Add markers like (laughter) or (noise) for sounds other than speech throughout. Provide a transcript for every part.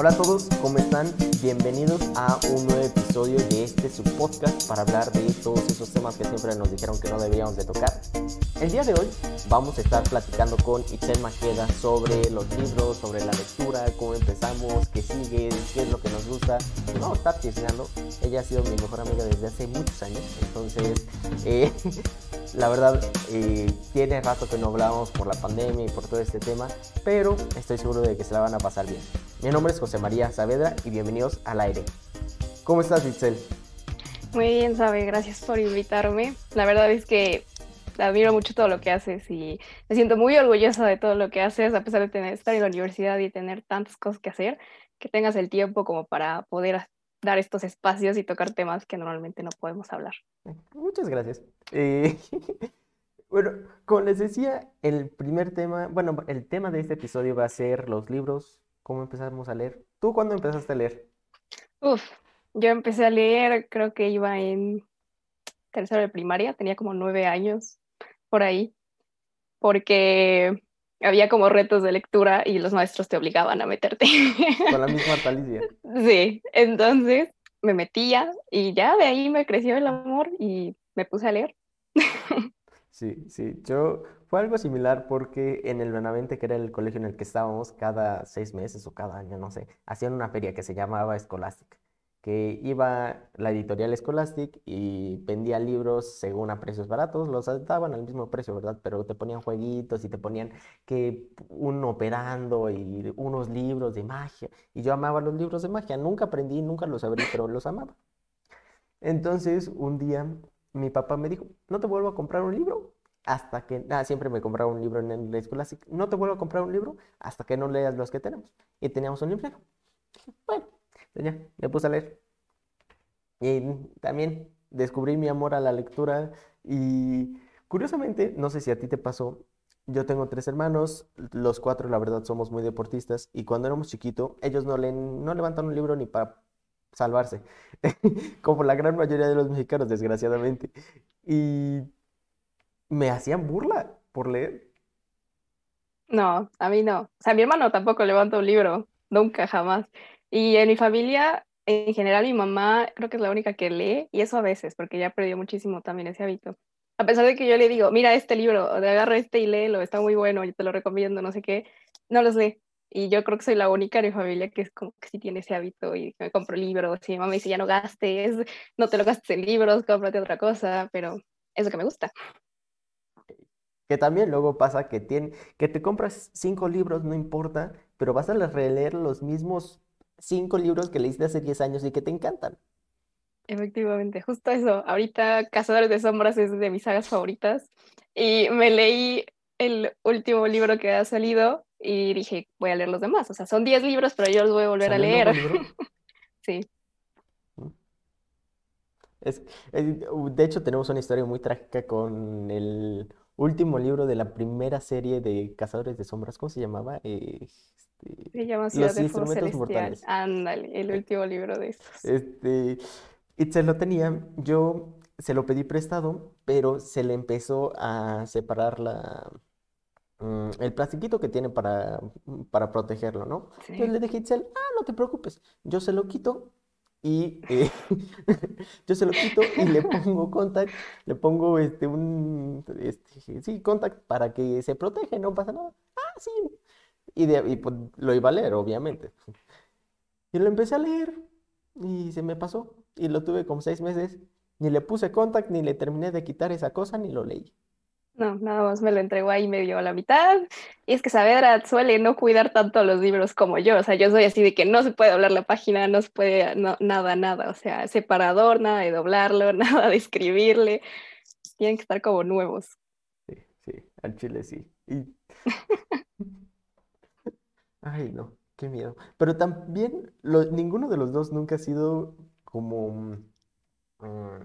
Hola a todos, ¿cómo están? Bienvenidos a un nuevo episodio de este su podcast para hablar de todos esos temas que siempre nos dijeron que no deberíamos de tocar. El día de hoy vamos a estar platicando con Itzel Maqueda sobre los libros, sobre la lectura, cómo empezamos, qué sigue, qué es lo que nos gusta. Y vamos a estar chismeando. Ella ha sido mi mejor amiga desde hace muchos años, entonces eh, (laughs) la verdad eh, tiene rato que no hablábamos por la pandemia y por todo este tema, pero estoy seguro de que se la van a pasar bien. Mi nombre es José María Saavedra y bienvenidos al aire. ¿Cómo estás, Itzel? Muy bien, Sabe, gracias por invitarme. La verdad es que admiro mucho todo lo que haces y me siento muy orgullosa de todo lo que haces, a pesar de estar en la universidad y tener tantas cosas que hacer, que tengas el tiempo como para poder dar estos espacios y tocar temas que normalmente no podemos hablar. Muchas gracias. Eh, (laughs) bueno, como les decía, el primer tema, bueno, el tema de este episodio va a ser los libros cómo empezamos a leer. ¿Tú cuándo empezaste a leer? Uf, yo empecé a leer, creo que iba en tercero de primaria, tenía como nueve años por ahí, porque había como retos de lectura y los maestros te obligaban a meterte. Con la misma (laughs) Talicia. Sí, entonces me metía y ya de ahí me creció el amor y me puse a leer. Sí, sí, yo fue algo similar porque en el Benavente, que era el colegio en el que estábamos, cada seis meses o cada año, no sé, hacían una feria que se llamaba Scholastic, que iba la editorial Scholastic y vendía libros según a precios baratos, los daban al mismo precio, ¿verdad? Pero te ponían jueguitos y te ponían que un operando y unos libros de magia. Y yo amaba los libros de magia, nunca aprendí, nunca los abrí, pero los amaba. Entonces, un día mi papá me dijo, no te vuelvo a comprar un libro hasta que, ah, siempre me compraba un libro en la escuela, no te vuelvo a comprar un libro hasta que no leas los que tenemos. Y teníamos un libro. Bueno, pues ya, me puse a leer. Y también descubrí mi amor a la lectura y curiosamente, no sé si a ti te pasó, yo tengo tres hermanos, los cuatro la verdad somos muy deportistas y cuando éramos chiquitos ellos no leen, no levantan un libro ni para salvarse, (laughs) como la gran mayoría de los mexicanos, desgraciadamente. Y me hacían burla por leer. No, a mí no. O sea, mi hermano tampoco levanta un libro, nunca, jamás. Y en mi familia, en general, mi mamá creo que es la única que lee, y eso a veces, porque ya perdió muchísimo también ese hábito. A pesar de que yo le digo, mira este libro, de agarra este y léelo, está muy bueno, yo te lo recomiendo, no sé qué, no los lee. Y yo creo que soy la única de mi familia que es como que sí tiene ese hábito y me compro libros y mi mamá me dice, ya no gastes, no te lo gastes en libros, cómprate otra cosa, pero es lo que me gusta. Que también luego pasa que, tiene, que te compras cinco libros, no importa, pero vas a releer los mismos cinco libros que leíste hace 10 años y que te encantan. Efectivamente, justo eso. Ahorita Cazadores de Sombras es de mis sagas favoritas y me leí el último libro que ha salido y dije, voy a leer los demás. O sea, son 10 libros, pero yo los voy a volver a leer. (laughs) sí. Es, de hecho, tenemos una historia muy trágica con el último libro de la primera serie de Cazadores de Sombras. ¿Cómo se llamaba? Este, se llama Ciudad Los Instrumentos Mortales. Ándale, el último libro de estos. Este, se lo tenía, yo se lo pedí prestado, pero se le empezó a separar la, Mm, el plastiquito que tiene para, para protegerlo, ¿no? Entonces le dije a Itzel, ah, no te preocupes, yo se lo quito y eh, (laughs) yo se lo quito y le pongo contact, le pongo este un este, sí, contact para que se protege, no pasa nada. Ah, sí. Y, de, y pues, lo iba a leer, obviamente. Y lo empecé a leer y se me pasó. Y lo tuve como seis meses. Ni le puse contact, ni le terminé de quitar esa cosa, ni lo leí. No, nada más me lo entregó ahí medio a la mitad. Y es que Saavedra suele no cuidar tanto los libros como yo. O sea, yo soy así de que no se puede doblar la página, no se puede, nada, nada. O sea, separador, nada de doblarlo, (laughs) nada de escribirle. Tienen que estar como nuevos. Sí, sí, al chile sí. (laughs) Ay, no, qué miedo. Pero también ninguno de los dos nunca ha sido como mm,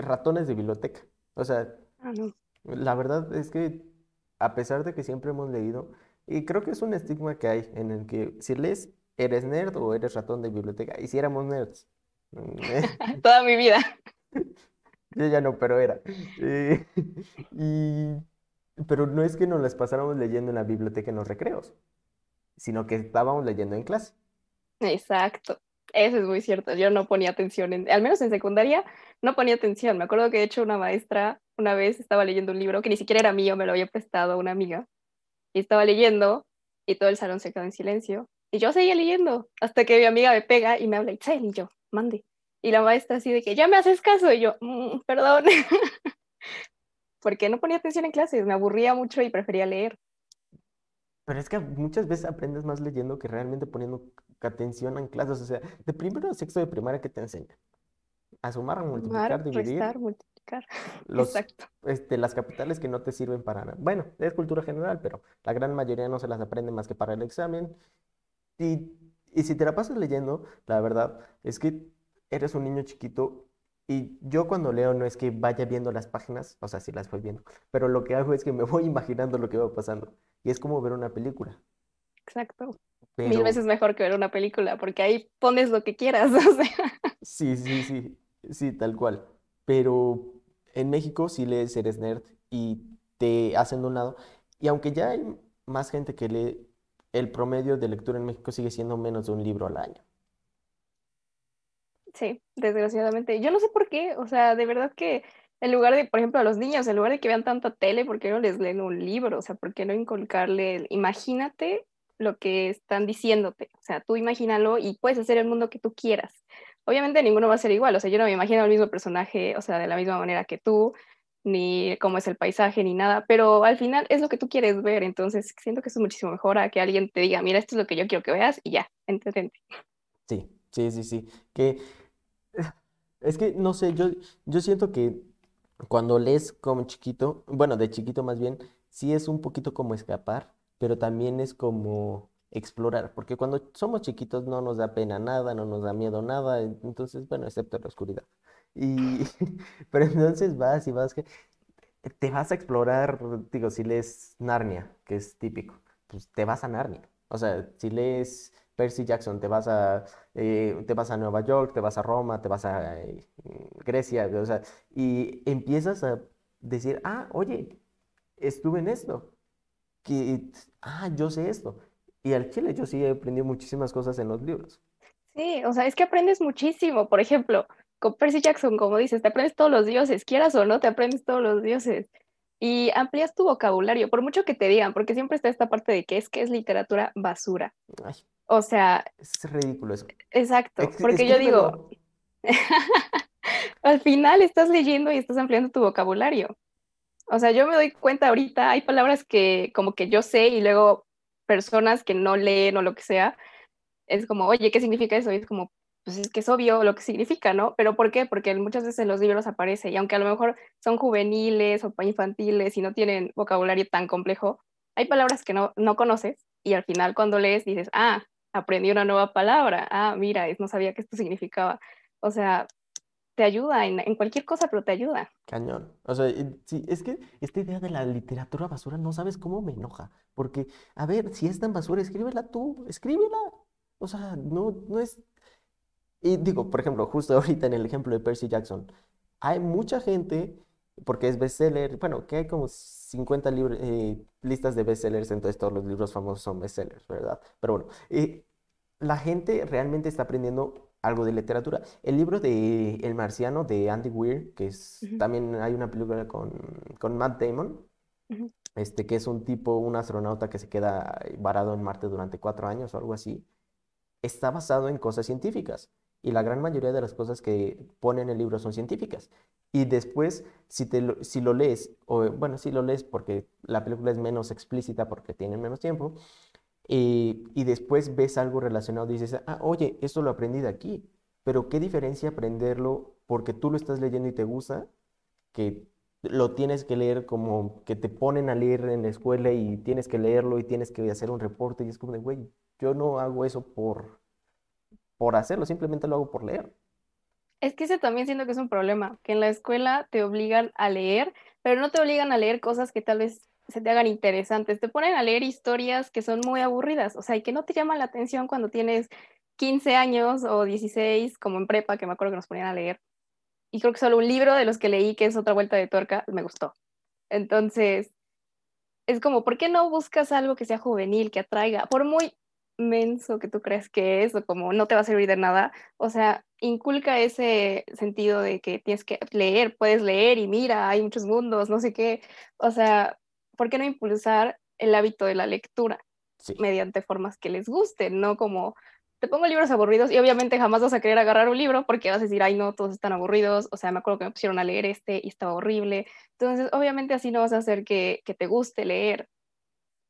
ratones de biblioteca. O sea, Ah, la verdad es que a pesar de que siempre hemos leído, y creo que es un estigma que hay en el que si lees, eres nerd o eres ratón de biblioteca, y si éramos nerds. (laughs) Toda mi vida. (laughs) Yo ya no, pero era. Eh, (laughs) y, pero no es que nos las pasáramos leyendo en la biblioteca en los recreos. sino que estábamos leyendo en clase. Exacto, eso es muy cierto. Yo no ponía atención, en, al menos en secundaria, no ponía atención. Me acuerdo que de hecho una maestra una vez estaba leyendo un libro que ni siquiera era mío, me lo había prestado una amiga. Y estaba leyendo y todo el salón se quedó en silencio. Y yo seguía leyendo hasta que mi amiga me pega y me habla, Itzel, y yo, mande. Y la maestra así de que, ya me haces caso. Y yo, mm, perdón. (laughs) Porque no ponía atención en clases, me aburría mucho y prefería leer. Pero es que muchas veces aprendes más leyendo que realmente poniendo atención en clases. O sea, de primero a sexto de primaria, ¿qué te enseñan? A sumar, multiplicar, dividir. Restar, multiplicar. (laughs) Los, Exacto. Este, las capitales que no te sirven para nada. Bueno, es cultura general, pero la gran mayoría no se las aprende más que para el examen. Y, y si te la pasas leyendo, la verdad es que eres un niño chiquito y yo cuando leo no es que vaya viendo las páginas, o sea, sí las voy viendo, pero lo que hago es que me (laughs) voy imaginando lo que va pasando. Y es como ver una película. Exacto. Mil veces mejor que ver una película, porque ahí pones lo que quieras. (laughs) O sea. Sí, sí, sí, sí, tal cual. Pero en México sí lees Eres Nerd y te hacen de un lado. Y aunque ya hay más gente que lee, el promedio de lectura en México sigue siendo menos de un libro al año. Sí, desgraciadamente. Yo no sé por qué, o sea, de verdad que en lugar de, por ejemplo, a los niños, en lugar de que vean tanta tele, ¿por qué no les leen un libro? O sea, ¿por qué no inculcarle, imagínate lo que están diciéndote? O sea, tú imagínalo y puedes hacer el mundo que tú quieras. Obviamente ninguno va a ser igual, o sea, yo no me imagino el mismo personaje, o sea, de la misma manera que tú, ni cómo es el paisaje, ni nada, pero al final es lo que tú quieres ver, entonces siento que es muchísimo mejor a que alguien te diga, mira, esto es lo que yo quiero que veas y ya, entretente. Sí, sí, sí, sí, que es que, no sé, yo, yo siento que cuando lees como chiquito, bueno, de chiquito más bien, sí es un poquito como escapar, pero también es como explorar, porque cuando somos chiquitos no nos da pena nada, no nos da miedo nada, entonces, bueno, excepto la oscuridad. Y, (laughs) pero entonces vas y vas que te vas a explorar, digo, si lees Narnia, que es típico, pues te vas a Narnia. O sea, si lees Percy Jackson, te vas a, eh, te vas a Nueva York, te vas a Roma, te vas a eh, Grecia, o sea, y empiezas a decir, ah, oye, estuve en esto, que, ah, yo sé esto. Y al chile yo sí he aprendido muchísimas cosas en los libros. Sí, o sea, es que aprendes muchísimo. Por ejemplo, con Percy Jackson, como dices, te aprendes todos los dioses, quieras o no, te aprendes todos los dioses. Y amplías tu vocabulario, por mucho que te digan, porque siempre está esta parte de que es que es literatura basura. Ay, o sea... Es ridículo eso. Exacto, porque yo digo, (laughs) al final estás leyendo y estás ampliando tu vocabulario. O sea, yo me doy cuenta ahorita, hay palabras que como que yo sé y luego personas que no leen o lo que sea, es como, oye, ¿qué significa eso? Y es como, pues es que es obvio lo que significa, ¿no? Pero ¿por qué? Porque muchas veces en los libros aparece y aunque a lo mejor son juveniles o infantiles y no tienen vocabulario tan complejo, hay palabras que no, no conoces y al final cuando lees dices, ah, aprendí una nueva palabra, ah, mira, no sabía que esto significaba. O sea, te ayuda en, cualquier cosa, pero te ayuda. Cañón. O sea, sí, es que esta idea de la literatura basura no sabes cómo me enoja. Porque, a ver, si es tan basura, escríbela tú, escríbela. O sea, no, no es... Y digo, por ejemplo, justo (laughs) ahorita en el ejemplo de Percy Jackson, hay mucha gente, porque es bestseller, bueno, que hay como 50 eh, listas de bestsellers, entonces todos los libros famosos son bestsellers, ¿verdad? Pero bueno, eh, la gente realmente está aprendiendo algo de literatura. El libro de El Marciano de Andy Weir, que es también hay una película con, con Matt Damon, este, que es un tipo, un astronauta que se queda varado en Marte durante cuatro años o algo así, está basado en cosas científicas. Y la gran mayoría de las cosas que pone en el libro son científicas. Y después, si, te lo, si lo lees, o bueno, si lo lees porque la película es menos explícita porque tiene menos tiempo, y, y después ves algo relacionado y dices, ah, oye, esto lo aprendí de aquí, pero qué diferencia aprenderlo porque tú lo estás leyendo y te gusta, que lo tienes que leer como que te ponen a leer en la escuela y tienes que leerlo y tienes que hacer un reporte y es como de, güey, yo no hago eso por, por hacerlo, simplemente lo hago por leer. Es que ese también siento que es un problema, que en la escuela te obligan a leer, pero no te obligan a leer cosas que tal vez se te hagan interesantes, te ponen a leer historias que son muy aburridas, o sea, y que no te llaman la atención cuando tienes 15 años o 16, como en prepa, que me acuerdo que nos ponían a leer. Y creo que solo un libro de los que leí, que es otra vuelta de tuerca, me gustó. Entonces, es como, ¿por qué no buscas algo que sea juvenil, que atraiga? Por muy menso que tú crees que es o como no te va a servir de nada. O sea, inculca ese sentido de que tienes que leer, puedes leer y mira, hay muchos mundos, no sé qué. O sea, ¿por qué no impulsar el hábito de la lectura mediante formas que les gusten, no como te pongo libros aburridos y obviamente jamás vas a querer agarrar un libro porque vas a decir, ay no, todos están aburridos, o sea, me acuerdo que me pusieron a leer este y estaba horrible. Entonces, obviamente así no vas a hacer que, que te guste leer.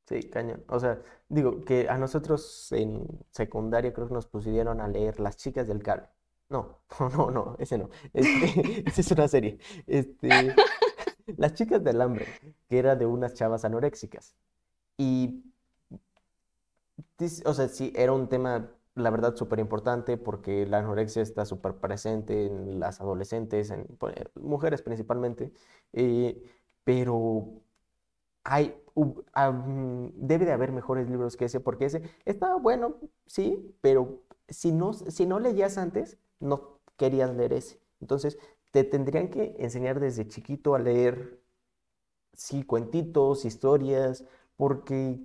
Sí, cañón. O sea, digo que a nosotros en secundaria creo que nos pusieron a leer Las chicas del cable. No, (laughs) no, no, no, ese no. Este, (laughs) esa es una serie. Este, (laughs) Las chicas del hambre, que era de unas chavas anoréxicas. Y, o sea, sí, era un tema la verdad, súper importante porque la anorexia está súper presente en las adolescentes, en pues, mujeres principalmente, eh, pero hay, debe de haber mejores libros que ese, porque ese está bueno, sí, pero si no, si no leías antes, no querías leer ese. Entonces, te tendrían que enseñar desde chiquito a leer, sí, cuentitos, historias, porque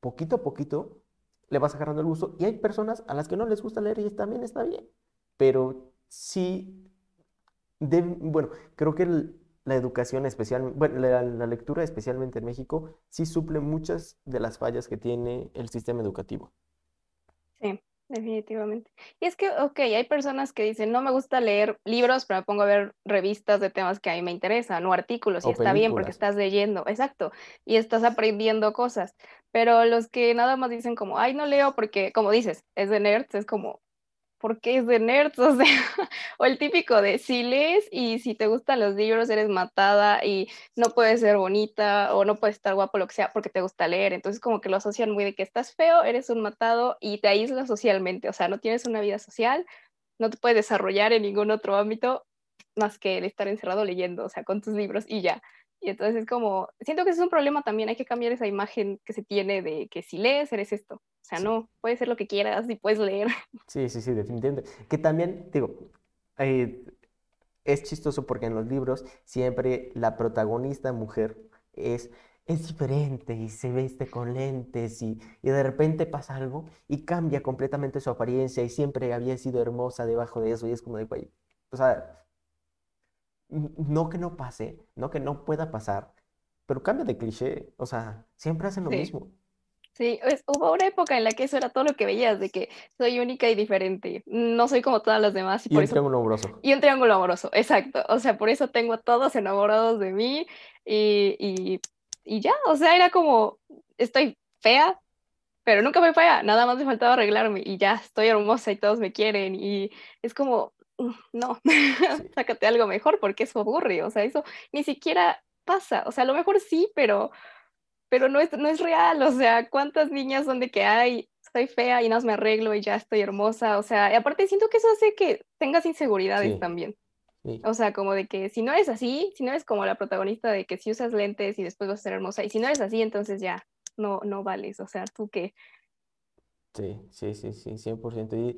poquito a poquito le vas agarrando el gusto. Y hay personas a las que no les gusta leer y también está bien. Pero sí, bueno, creo que la educación especial, bueno, la, la, lectura especialmente en México, sí suple muchas de las fallas que tiene el sistema educativo. Sí, definitivamente. Y es que, ok, hay personas que dicen, no me gusta leer libros, pero me pongo a ver revistas de temas que a mí me interesan, o artículos, y está bien porque estás leyendo, exacto, y estás aprendiendo cosas. Pero los que nada más dicen como, ay, no leo porque, como dices, es de nerds, es como, ¿por qué es de nerds? (laughs) O sea, o el típico de si lees y si te gustan los libros eres matada y no puedes ser bonita o no puedes estar guapo, lo que sea, porque te gusta leer. Entonces como que lo asocian muy de que estás feo, eres un matado y te aíslas socialmente. O sea, no tienes una vida social, no te puedes desarrollar en ningún otro ámbito más que el estar encerrado leyendo, o sea, con tus libros y ya. Y entonces es como, siento que ese es un problema también, hay que cambiar esa imagen que se tiene de que si lees eres esto. O sea, no, puedes ser lo que quieras y puedes leer. (laughs) Sí, sí, sí, definitivamente. Que también, digo, eh, es chistoso porque en los libros siempre la protagonista mujer es, es diferente y se viste con lentes y, y de repente pasa algo y cambia completamente su apariencia y siempre había sido hermosa debajo de eso y es como de, güey, o sea, no que no pase, no que no pueda pasar, pero cambia de cliché, o sea, siempre hacen lo mismo. Sí, hubo una época en la que eso era todo lo que veías, de que soy única y diferente, no soy como todas las demás. Y, un triángulo amoroso. Y un triángulo amoroso, exacto. O sea, por eso tengo a todos enamorados de mí y, y, y ya, o sea, era como, estoy fea, pero nunca me fea, nada más me faltaba arreglarme y ya estoy hermosa y todos me quieren y es como, no, (laughs) sácate algo mejor porque eso aburre, o sea, eso ni siquiera pasa, o sea, a lo mejor sí, pero, pero no, es, no es real, o sea, ¿cuántas niñas son de que, ay, soy fea y no me arreglo y ya estoy hermosa, o sea, y aparte siento que eso hace que tengas inseguridades también. O sea, como de que si no eres así, si no eres como la protagonista de que si usas lentes y después vas a ser hermosa, y si no eres así, entonces ya, no, no vales, o sea, tú qué. Sí, sí, sí, sí, 100%. Y,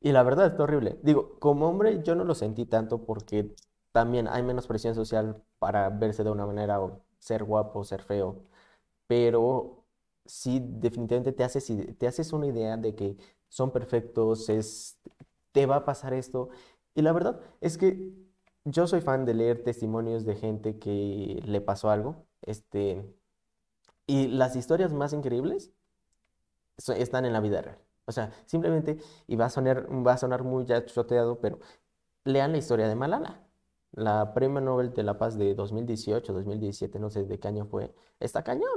y la verdad es horrible. Digo, como hombre yo no lo sentí tanto porque también hay menos presión social para verse de una manera o ser guapo, ser feo. Pero sí, definitivamente te haces, te haces una idea de que son perfectos, es, te va a pasar esto. Y la verdad es que yo soy fan de leer testimonios de gente que le pasó algo. Este, y las historias más increíbles están en la vida real. O sea, simplemente, y va a sonar, va a sonar muy ya choteado, pero lean la historia de Malala. La Premio Nobel de la Paz de 2018, 2017, no sé de qué año fue, está cañón.